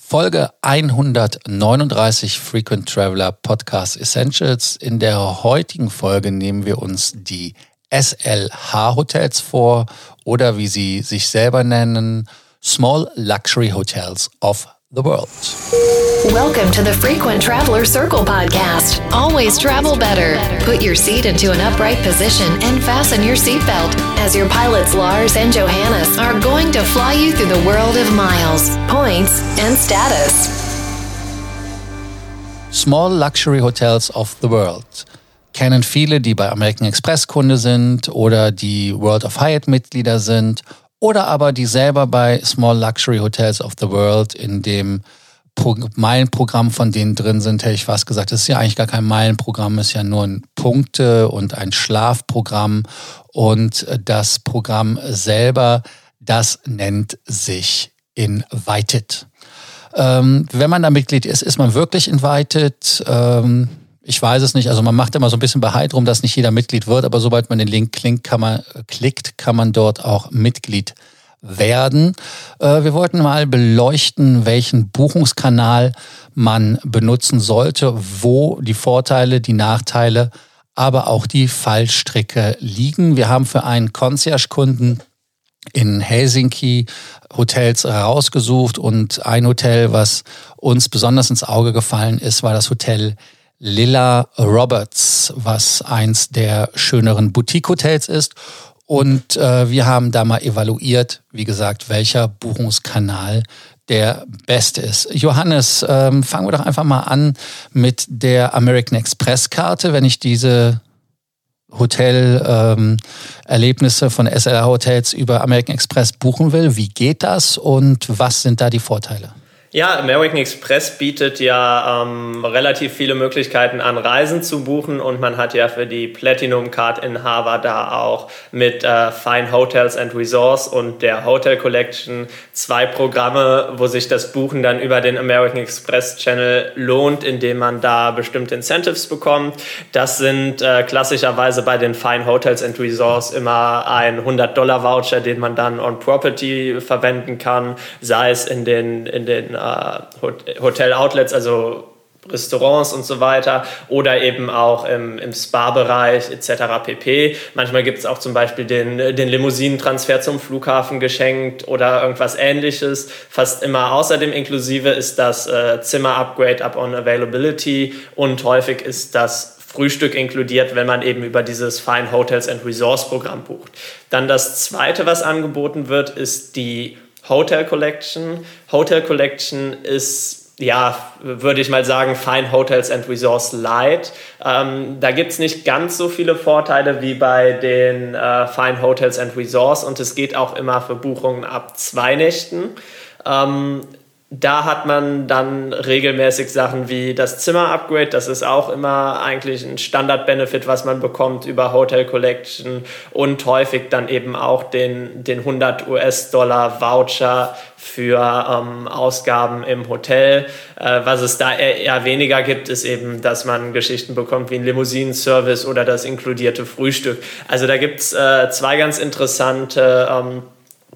Folge 139 Frequent Traveler Podcast Essentials. In der heutigen Folge nehmen wir uns die SLH Hotels vor oder wie sie sich selber nennen, Small Luxury Hotels of the world. Welcome to the Frequent Traveler Circle podcast. Always travel better. Put your seat into an upright position and fasten your seatbelt as your pilots Lars and Johannes are going to fly you through the world of miles, points, and status. Small Luxury Hotels of the World. Kennen viele, die bei American Express Kunde sind oder die World of Hyatt Mitglieder sind oder aber die selber bei Small Luxury Hotels of the World in dem Pro Meilenprogramm von denen drin sind, hätte ich fast gesagt, das ist ja eigentlich gar kein Meilenprogramm, ist ja nur ein Punkte- und ein Schlafprogramm. Und das Programm selber, das nennt sich Invited. Ähm, wenn man da Mitglied ist, ist man wirklich invited. Ähm, ich weiß es nicht. Also man macht immer so ein bisschen Beheid drum, dass nicht jeder Mitglied wird, aber sobald man den Link klingt, kann man, klickt, kann man dort auch Mitglied werden. Äh, wir wollten mal beleuchten, welchen Buchungskanal man benutzen sollte, wo die Vorteile, die Nachteile, aber auch die Fallstricke liegen. Wir haben für einen Concierge-Kunden in Helsinki Hotels rausgesucht und ein Hotel, was uns besonders ins Auge gefallen ist, war das Hotel Lilla Roberts, was eins der schöneren Boutique-Hotels ist. Und äh, wir haben da mal evaluiert, wie gesagt, welcher Buchungskanal der beste ist. Johannes, ähm, fangen wir doch einfach mal an mit der American Express Karte. Wenn ich diese Hotelerlebnisse ähm, von SLR Hotels über American Express buchen will, wie geht das und was sind da die Vorteile? Ja, American Express bietet ja ähm, relativ viele Möglichkeiten an Reisen zu buchen und man hat ja für die Platinum Card Inhaber da auch mit äh, Fine Hotels and Resorts und der Hotel Collection zwei Programme, wo sich das Buchen dann über den American Express Channel lohnt, indem man da bestimmte Incentives bekommt. Das sind äh, klassischerweise bei den Fine Hotels and Resorts immer ein 100 Dollar Voucher, den man dann on Property verwenden kann, sei es in den in den Hotel-Outlets, also Restaurants und so weiter oder eben auch im, im Spa-Bereich etc. pp. Manchmal gibt es auch zum Beispiel den, den Limousinentransfer zum Flughafen geschenkt oder irgendwas ähnliches. Fast immer außerdem inklusive ist das äh, Zimmer-Upgrade up on Availability und häufig ist das Frühstück inkludiert, wenn man eben über dieses Fine Hotels and Resorts Programm bucht. Dann das zweite, was angeboten wird, ist die Hotel Collection. Hotel Collection ist, ja, würde ich mal sagen, Fine Hotels and Resorts Light. Ähm, da gibt es nicht ganz so viele Vorteile wie bei den äh, Fine Hotels and Resorts und es geht auch immer für Buchungen ab zwei Nächten. Ähm, da hat man dann regelmäßig Sachen wie das Zimmer-Upgrade. Das ist auch immer eigentlich ein Standard-Benefit, was man bekommt über Hotel Collection und häufig dann eben auch den, den 100 US-Dollar Voucher für ähm, Ausgaben im Hotel. Äh, was es da eher, weniger gibt, ist eben, dass man Geschichten bekommt wie ein Limousinenservice oder das inkludierte Frühstück. Also da gibt's äh, zwei ganz interessante ähm,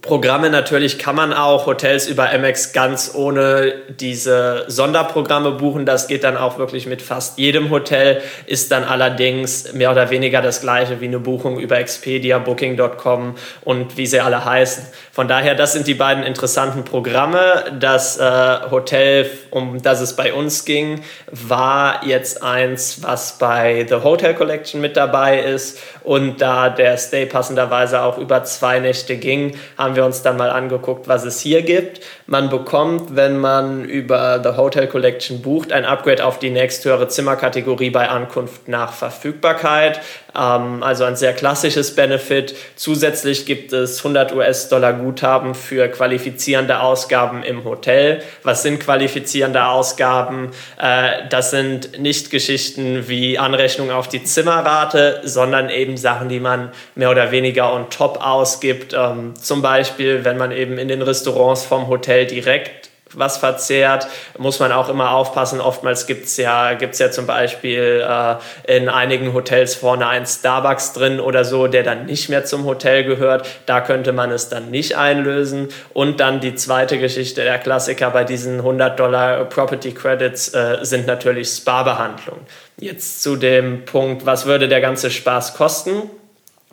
Programme natürlich kann man auch Hotels über Amex ganz ohne diese Sonderprogramme buchen. Das geht dann auch wirklich mit fast jedem Hotel, ist dann allerdings mehr oder weniger das gleiche wie eine Buchung über Expedia, Booking.com und wie sie alle heißen. Von daher, das sind die beiden interessanten Programme. Das äh, Hotel, um das es bei uns ging, war jetzt eins, was bei The Hotel Collection mit dabei ist. Und da der Stay passenderweise auch über zwei Nächte ging, haben haben wir uns dann mal angeguckt, was es hier gibt. Man bekommt, wenn man über The Hotel Collection bucht, ein Upgrade auf die nächsthöhere Zimmerkategorie bei Ankunft nach Verfügbarkeit. Ähm, also ein sehr klassisches Benefit. Zusätzlich gibt es 100 US-Dollar Guthaben für qualifizierende Ausgaben im Hotel. Was sind qualifizierende Ausgaben? Äh, das sind nicht Geschichten wie Anrechnung auf die Zimmerrate, sondern eben Sachen, die man mehr oder weniger on top ausgibt. Ähm, zum Beispiel, wenn man eben in den Restaurants vom Hotel direkt was verzehrt, muss man auch immer aufpassen. Oftmals gibt es ja, gibt's ja zum Beispiel äh, in einigen Hotels vorne ein Starbucks drin oder so, der dann nicht mehr zum Hotel gehört. Da könnte man es dann nicht einlösen. Und dann die zweite Geschichte, der Klassiker bei diesen 100 Dollar Property Credits äh, sind natürlich Spa-Behandlungen. Jetzt zu dem Punkt, was würde der ganze Spaß kosten?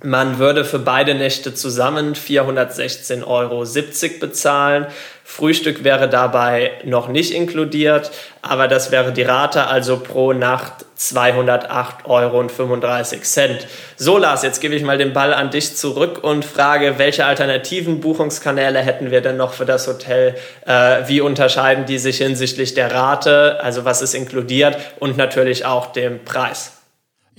Man würde für beide Nächte zusammen 416,70 Euro bezahlen. Frühstück wäre dabei noch nicht inkludiert, aber das wäre die Rate, also pro Nacht 208,35 Euro. So, Lars, jetzt gebe ich mal den Ball an dich zurück und frage, welche alternativen Buchungskanäle hätten wir denn noch für das Hotel? Äh, wie unterscheiden die sich hinsichtlich der Rate, also was ist inkludiert und natürlich auch dem Preis?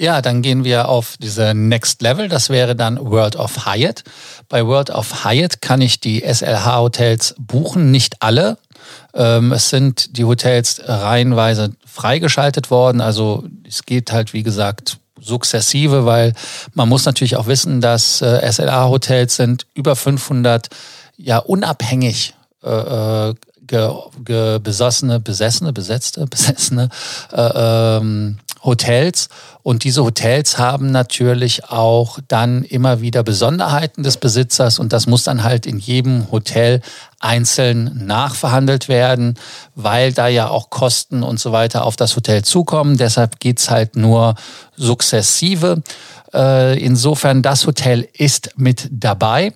Ja, dann gehen wir auf diese Next Level. Das wäre dann World of Hyatt. Bei World of Hyatt kann ich die SLH-Hotels buchen, nicht alle. Ähm, es sind die Hotels reihenweise freigeschaltet worden. Also es geht halt, wie gesagt, sukzessive, weil man muss natürlich auch wissen, dass äh, SLA-Hotels sind über 500 ja unabhängig äh, äh, ge, ge besossene, besessene, besetzte, besessene äh, ähm, Hotels. Und diese Hotels haben natürlich auch dann immer wieder Besonderheiten des Besitzers und das muss dann halt in jedem Hotel einzeln nachverhandelt werden, weil da ja auch Kosten und so weiter auf das Hotel zukommen. Deshalb geht's halt nur sukzessive. Äh, insofern, das Hotel ist mit dabei.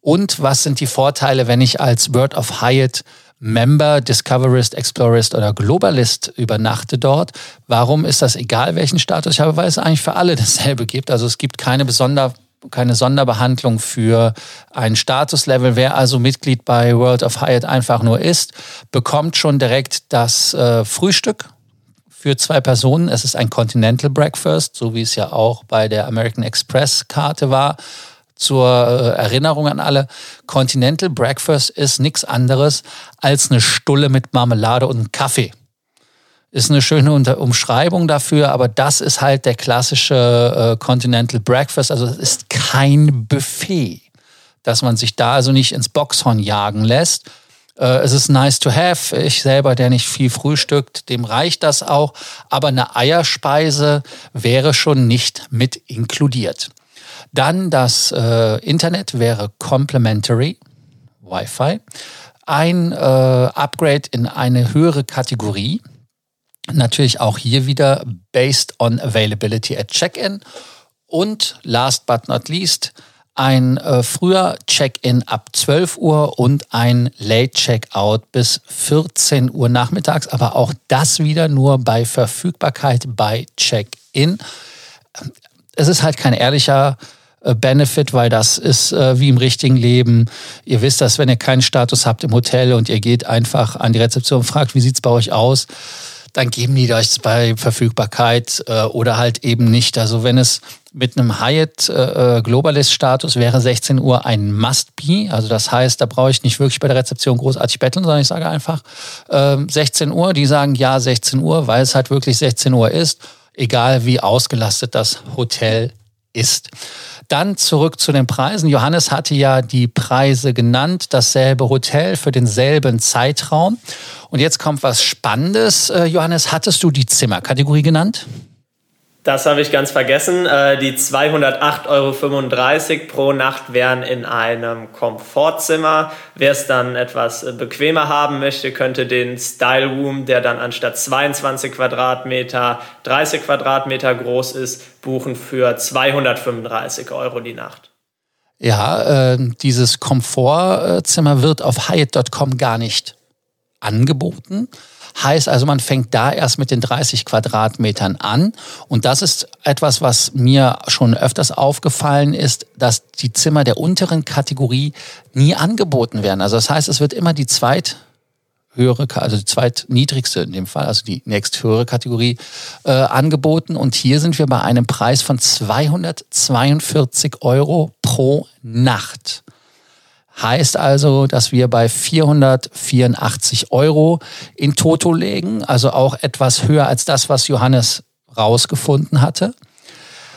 Und was sind die Vorteile, wenn ich als Word of Hyatt Member, Discoverist, Explorist oder Globalist übernachte dort. Warum ist das egal, welchen Status ich habe? Weil es eigentlich für alle dasselbe gibt. Also es gibt keine besonder keine Sonderbehandlung für ein Statuslevel. Wer also Mitglied bei World of Hyatt einfach nur ist, bekommt schon direkt das äh, Frühstück für zwei Personen. Es ist ein Continental Breakfast, so wie es ja auch bei der American Express Karte war zur äh, Erinnerung an alle, Continental Breakfast ist nichts anderes als eine Stulle mit Marmelade und Kaffee. Ist eine schöne Umschreibung dafür, aber das ist halt der klassische äh, Continental Breakfast. Also es ist kein Buffet, dass man sich da also nicht ins Boxhorn jagen lässt. Äh, es ist nice to have. Ich selber, der nicht viel frühstückt, dem reicht das auch. Aber eine Eierspeise wäre schon nicht mit inkludiert. Dann das äh, Internet wäre complementary, Wi-Fi. Ein äh, Upgrade in eine höhere Kategorie. Natürlich auch hier wieder based on availability at check-in. Und last but not least, ein äh, früher Check-in ab 12 Uhr und ein Late Check-out bis 14 Uhr nachmittags, aber auch das wieder nur bei Verfügbarkeit bei Check-in. Es ist halt kein ehrlicher äh, Benefit, weil das ist äh, wie im richtigen Leben. Ihr wisst das, wenn ihr keinen Status habt im Hotel und ihr geht einfach an die Rezeption und fragt, wie sieht's bei euch aus? Dann geben die euch bei Verfügbarkeit äh, oder halt eben nicht. Also wenn es mit einem Hyatt äh, äh Globalist Status wäre 16 Uhr ein Must-Be. Also das heißt, da brauche ich nicht wirklich bei der Rezeption großartig betteln, sondern ich sage einfach äh, 16 Uhr. Die sagen ja 16 Uhr, weil es halt wirklich 16 Uhr ist, egal wie ausgelastet das Hotel ist. Dann zurück zu den Preisen. Johannes hatte ja die Preise genannt, dasselbe Hotel für denselben Zeitraum. Und jetzt kommt was Spannendes. Äh, Johannes, hattest du die Zimmerkategorie genannt? Das habe ich ganz vergessen. Äh, die 208,35 Euro pro Nacht wären in einem Komfortzimmer. Wer es dann etwas bequemer haben möchte, könnte den Style Room, der dann anstatt 22 Quadratmeter 30 Quadratmeter groß ist, buchen für 235 Euro die Nacht. Ja, äh, dieses Komfortzimmer wird auf Hyatt.com gar nicht angeboten. Heißt also, man fängt da erst mit den 30 Quadratmetern an. Und das ist etwas, was mir schon öfters aufgefallen ist, dass die Zimmer der unteren Kategorie nie angeboten werden. Also das heißt, es wird immer die zweit höhere, also die zweitniedrigste in dem Fall, also die nächsthöhere Kategorie äh, angeboten. Und hier sind wir bei einem Preis von 242 Euro pro Nacht. Heißt also, dass wir bei 484 Euro in Toto legen, also auch etwas höher als das, was Johannes rausgefunden hatte.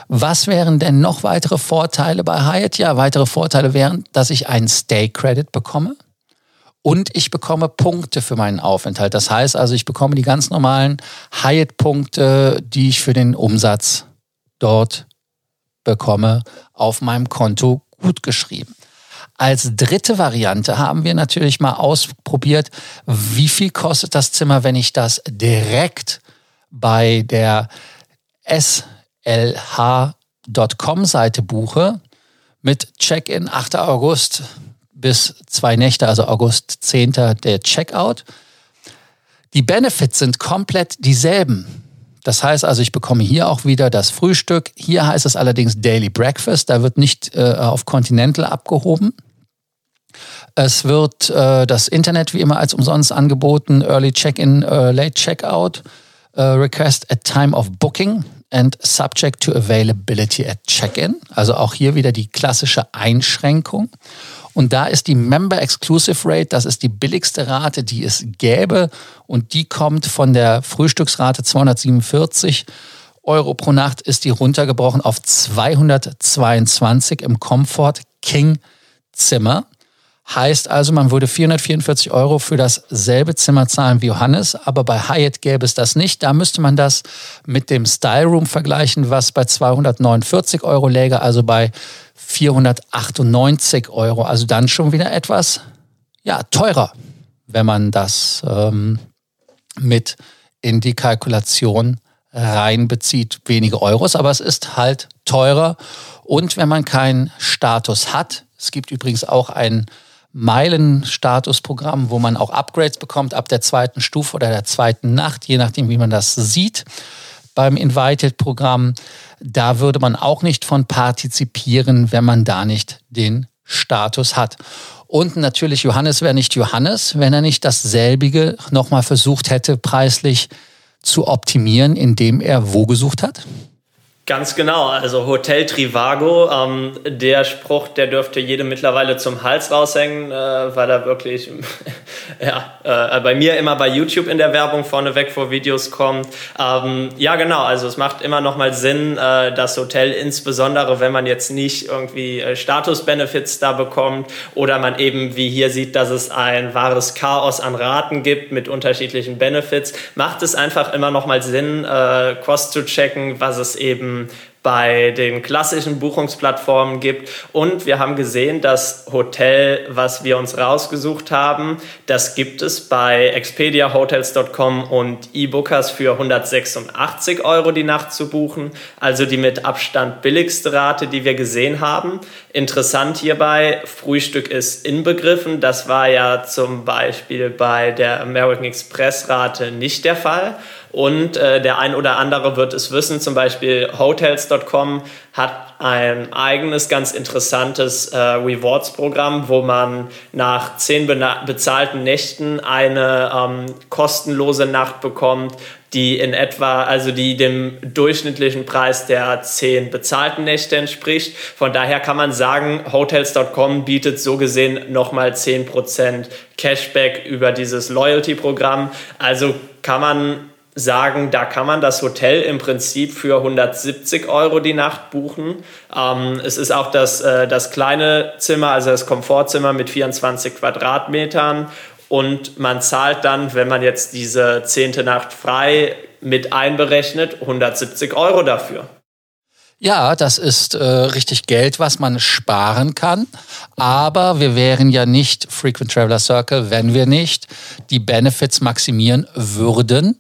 Was wären denn noch weitere Vorteile bei Hyatt? Ja, weitere Vorteile wären, dass ich einen Stay Credit bekomme und ich bekomme Punkte für meinen Aufenthalt. Das heißt also, ich bekomme die ganz normalen Hyatt-Punkte, die ich für den Umsatz dort bekomme, auf meinem Konto gut geschrieben. Als dritte Variante haben wir natürlich mal ausprobiert, wie viel kostet das Zimmer, wenn ich das direkt bei der slh.com-Seite buche mit Check-in 8. August bis zwei Nächte, also August 10. der Checkout. Die Benefits sind komplett dieselben. Das heißt also, ich bekomme hier auch wieder das Frühstück. Hier heißt es allerdings Daily Breakfast. Da wird nicht äh, auf Continental abgehoben. Es wird äh, das Internet wie immer als umsonst angeboten. Early Check-in, uh, Late Checkout. Uh, request at time of booking and subject to availability at check-in. Also auch hier wieder die klassische Einschränkung. Und da ist die Member Exclusive Rate, das ist die billigste Rate, die es gäbe. Und die kommt von der Frühstücksrate 247 Euro pro Nacht, ist die runtergebrochen auf 222 im Comfort King Zimmer. Heißt also, man würde 444 Euro für dasselbe Zimmer zahlen wie Johannes, aber bei Hyatt gäbe es das nicht. Da müsste man das mit dem Style Room vergleichen, was bei 249 Euro läge, also bei 498 Euro. Also dann schon wieder etwas ja, teurer, wenn man das ähm, mit in die Kalkulation reinbezieht. Wenige Euros, aber es ist halt teurer. Und wenn man keinen Status hat, es gibt übrigens auch ein Meilenstatusprogramm, wo man auch Upgrades bekommt ab der zweiten Stufe oder der zweiten Nacht, je nachdem, wie man das sieht beim Invited-Programm. Da würde man auch nicht von partizipieren, wenn man da nicht den Status hat. Und natürlich, Johannes wäre nicht Johannes, wenn er nicht dasselbige nochmal versucht hätte, preislich zu optimieren, indem er wo gesucht hat? Ganz genau, also Hotel Trivago, ähm, der Spruch, der dürfte jedem mittlerweile zum Hals raushängen, äh, weil er wirklich ja, äh, bei mir immer bei YouTube in der Werbung vorneweg vor Videos kommt. Ähm, ja, genau, also es macht immer noch mal Sinn, äh, das Hotel, insbesondere wenn man jetzt nicht irgendwie äh, Status-Benefits da bekommt oder man eben wie hier sieht, dass es ein wahres Chaos an Raten gibt mit unterschiedlichen Benefits, macht es einfach immer noch mal Sinn, äh, cross zu checken, was es eben bei den klassischen Buchungsplattformen gibt. Und wir haben gesehen, das Hotel, was wir uns rausgesucht haben, das gibt es bei expediahotels.com und eBookers für 186 Euro die Nacht zu buchen. Also die mit Abstand billigste Rate, die wir gesehen haben. Interessant hierbei, Frühstück ist inbegriffen. Das war ja zum Beispiel bei der American Express Rate nicht der Fall. Und äh, der ein oder andere wird es wissen, zum Beispiel Hotels.com hat ein eigenes, ganz interessantes äh, Rewards-Programm, wo man nach zehn bezahlten Nächten eine ähm, kostenlose Nacht bekommt, die in etwa, also die dem durchschnittlichen Preis der zehn bezahlten Nächte entspricht. Von daher kann man sagen, Hotels.com bietet so gesehen nochmal 10% Cashback über dieses Loyalty-Programm. Also kann man sagen, da kann man das Hotel im Prinzip für 170 Euro die Nacht buchen. Ähm, es ist auch das, äh, das kleine Zimmer, also das Komfortzimmer mit 24 Quadratmetern. Und man zahlt dann, wenn man jetzt diese zehnte Nacht frei mit einberechnet, 170 Euro dafür. Ja, das ist äh, richtig Geld, was man sparen kann. Aber wir wären ja nicht Frequent Traveler Circle, wenn wir nicht die Benefits maximieren würden.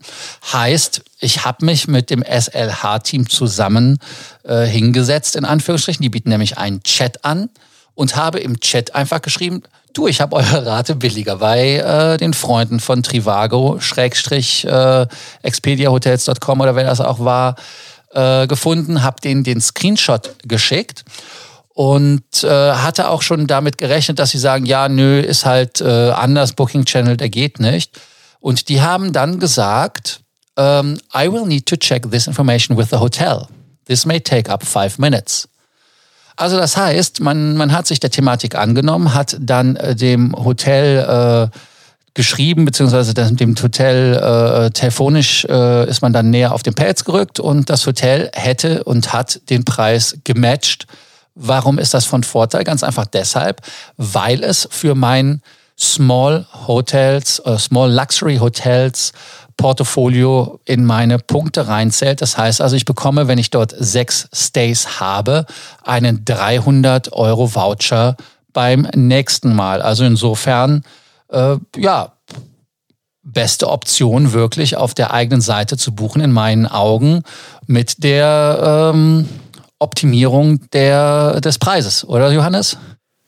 Heißt, ich habe mich mit dem SLH-Team zusammen äh, hingesetzt, in Anführungsstrichen. Die bieten nämlich einen Chat an und habe im Chat einfach geschrieben, du, ich habe eure Rate billiger bei äh, den Freunden von Trivago, Schrägstrich, äh, expediahotels.com oder wer das auch war äh, gefunden, habe denen den Screenshot geschickt und äh, hatte auch schon damit gerechnet, dass sie sagen, ja, nö, ist halt äh, anders, Booking Channel, der geht nicht. Und die haben dann gesagt, ähm, I will need to check this information with the hotel. This may take up five minutes. Also das heißt, man, man hat sich der Thematik angenommen, hat dann äh, dem Hotel äh, geschrieben, beziehungsweise dem Hotel äh, telefonisch äh, ist man dann näher auf den Pelz gerückt und das Hotel hätte und hat den Preis gematcht. Warum ist das von Vorteil? Ganz einfach deshalb, weil es für mein Small Hotels, äh, Small Luxury Hotels Portfolio in meine Punkte reinzählt. Das heißt also, ich bekomme, wenn ich dort sechs Stays habe, einen 300 Euro Voucher beim nächsten Mal. Also insofern, äh, ja, beste Option wirklich auf der eigenen Seite zu buchen in meinen Augen mit der ähm, Optimierung der, des Preises, oder Johannes?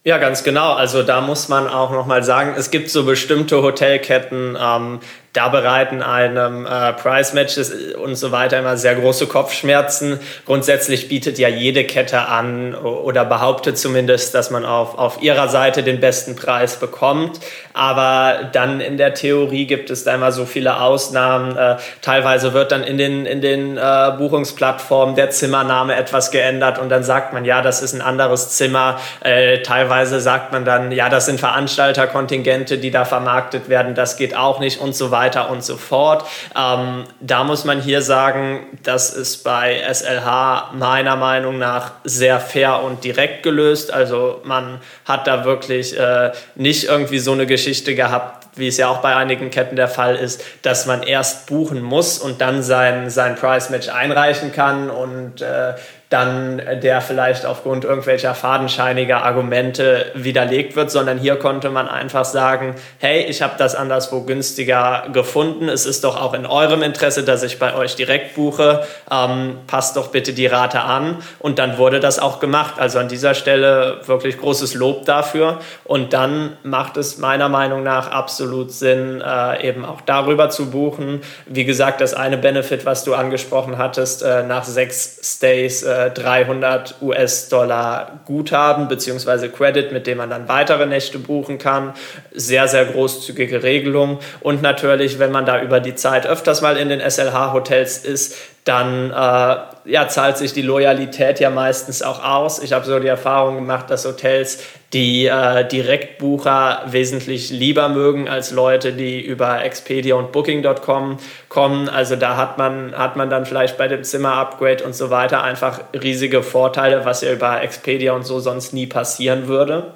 Ja, ganz genau. Also da muss man auch nochmal sagen, es gibt so bestimmte Hotelketten, ähm, da bereiten einem äh, Price-Matches und so weiter immer sehr große Kopfschmerzen. Grundsätzlich bietet ja jede Kette an oder behauptet zumindest, dass man auf, auf ihrer Seite den besten Preis bekommt. Aber dann in der Theorie gibt es da immer so viele Ausnahmen. Äh, teilweise wird dann in den, in den äh, Buchungsplattformen der Zimmername etwas geändert und dann sagt man, ja, das ist ein anderes Zimmer. Äh, teilweise sagt man dann, ja, das sind Veranstalterkontingente, die da vermarktet werden, das geht auch nicht und so weiter weiter und so fort. Ähm, da muss man hier sagen, das ist bei SLH meiner Meinung nach sehr fair und direkt gelöst. Also man hat da wirklich äh, nicht irgendwie so eine Geschichte gehabt, wie es ja auch bei einigen Ketten der Fall ist, dass man erst buchen muss und dann sein, sein Price Match einreichen kann und äh, dann der vielleicht aufgrund irgendwelcher fadenscheiniger Argumente widerlegt wird, sondern hier konnte man einfach sagen, hey, ich habe das anderswo günstiger gefunden, es ist doch auch in eurem Interesse, dass ich bei euch direkt buche, ähm, passt doch bitte die Rate an und dann wurde das auch gemacht. Also an dieser Stelle wirklich großes Lob dafür und dann macht es meiner Meinung nach absolut Sinn, äh, eben auch darüber zu buchen. Wie gesagt, das eine Benefit, was du angesprochen hattest, äh, nach sechs Stays äh, 300 US-Dollar Guthaben bzw. Credit, mit dem man dann weitere Nächte buchen kann. Sehr, sehr großzügige Regelung. Und natürlich, wenn man da über die Zeit öfters mal in den SLH-Hotels ist, dann äh, ja, zahlt sich die Loyalität ja meistens auch aus. Ich habe so die Erfahrung gemacht, dass Hotels die äh, Direktbucher wesentlich lieber mögen als Leute, die über Expedia und Booking.com kommen. Also da hat man, hat man dann vielleicht bei dem Zimmer-Upgrade und so weiter einfach riesige Vorteile, was ja über Expedia und so sonst nie passieren würde.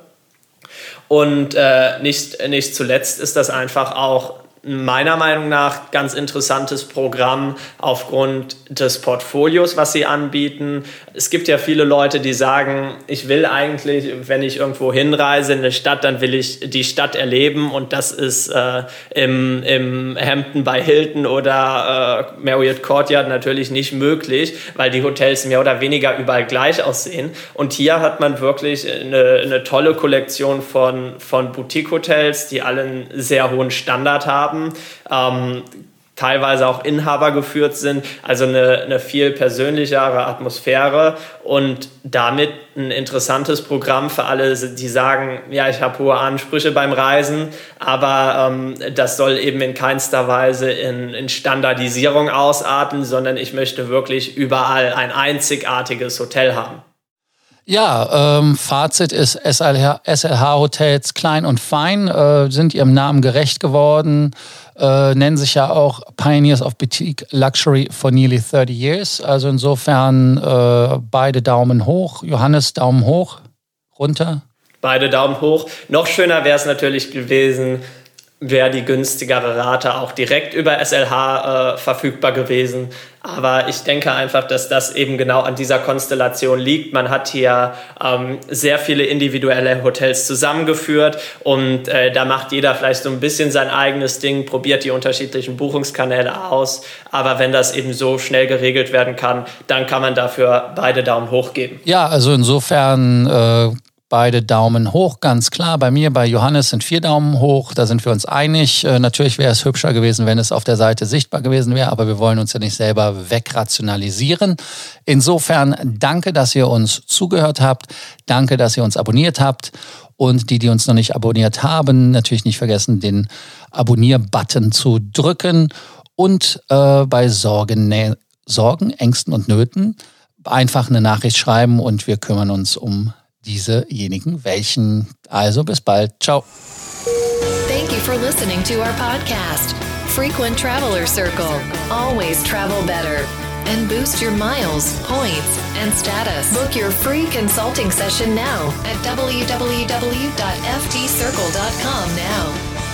Und äh, nicht, nicht zuletzt ist das einfach auch meiner Meinung nach ganz interessantes Programm aufgrund des Portfolios, was sie anbieten. Es gibt ja viele Leute, die sagen, ich will eigentlich, wenn ich irgendwo hinreise in eine Stadt, dann will ich die Stadt erleben und das ist äh, im, im Hampton bei Hilton oder äh, Marriott Courtyard natürlich nicht möglich, weil die Hotels mehr oder weniger überall gleich aussehen. Und hier hat man wirklich eine, eine tolle Kollektion von, von Boutique-Hotels, die alle einen sehr hohen Standard haben haben, ähm, teilweise auch Inhaber geführt sind, also eine, eine viel persönlichere Atmosphäre und damit ein interessantes Programm für alle, die sagen, ja, ich habe hohe Ansprüche beim Reisen, aber ähm, das soll eben in keinster Weise in, in Standardisierung ausarten, sondern ich möchte wirklich überall ein einzigartiges Hotel haben. Ja, ähm, Fazit ist, SLH, SLH Hotels klein und fein äh, sind ihrem Namen gerecht geworden, äh, nennen sich ja auch Pioneers of Boutique Luxury for nearly 30 years. Also insofern äh, beide Daumen hoch. Johannes, Daumen hoch, runter. Beide Daumen hoch. Noch schöner wäre es natürlich gewesen, wäre die günstigere Rate auch direkt über SLH äh, verfügbar gewesen. Aber ich denke einfach, dass das eben genau an dieser Konstellation liegt. Man hat hier ähm, sehr viele individuelle Hotels zusammengeführt und äh, da macht jeder vielleicht so ein bisschen sein eigenes Ding, probiert die unterschiedlichen Buchungskanäle aus. Aber wenn das eben so schnell geregelt werden kann, dann kann man dafür beide Daumen hoch geben. Ja, also insofern äh, Beide Daumen hoch, ganz klar. Bei mir, bei Johannes sind vier Daumen hoch. Da sind wir uns einig. Äh, natürlich wäre es hübscher gewesen, wenn es auf der Seite sichtbar gewesen wäre, aber wir wollen uns ja nicht selber wegrationalisieren. Insofern danke, dass ihr uns zugehört habt. Danke, dass ihr uns abonniert habt. Und die, die uns noch nicht abonniert haben, natürlich nicht vergessen, den Abonnier-Button zu drücken. Und äh, bei Sorgen, Sorgen, Ängsten und Nöten einfach eine Nachricht schreiben und wir kümmern uns um welchen. Also bis bald. Ciao. Thank you for listening to our podcast, Frequent Traveler Circle. Always travel better. and boost your miles, points, and status. Book your free consulting session now at www.ftcircle.com now.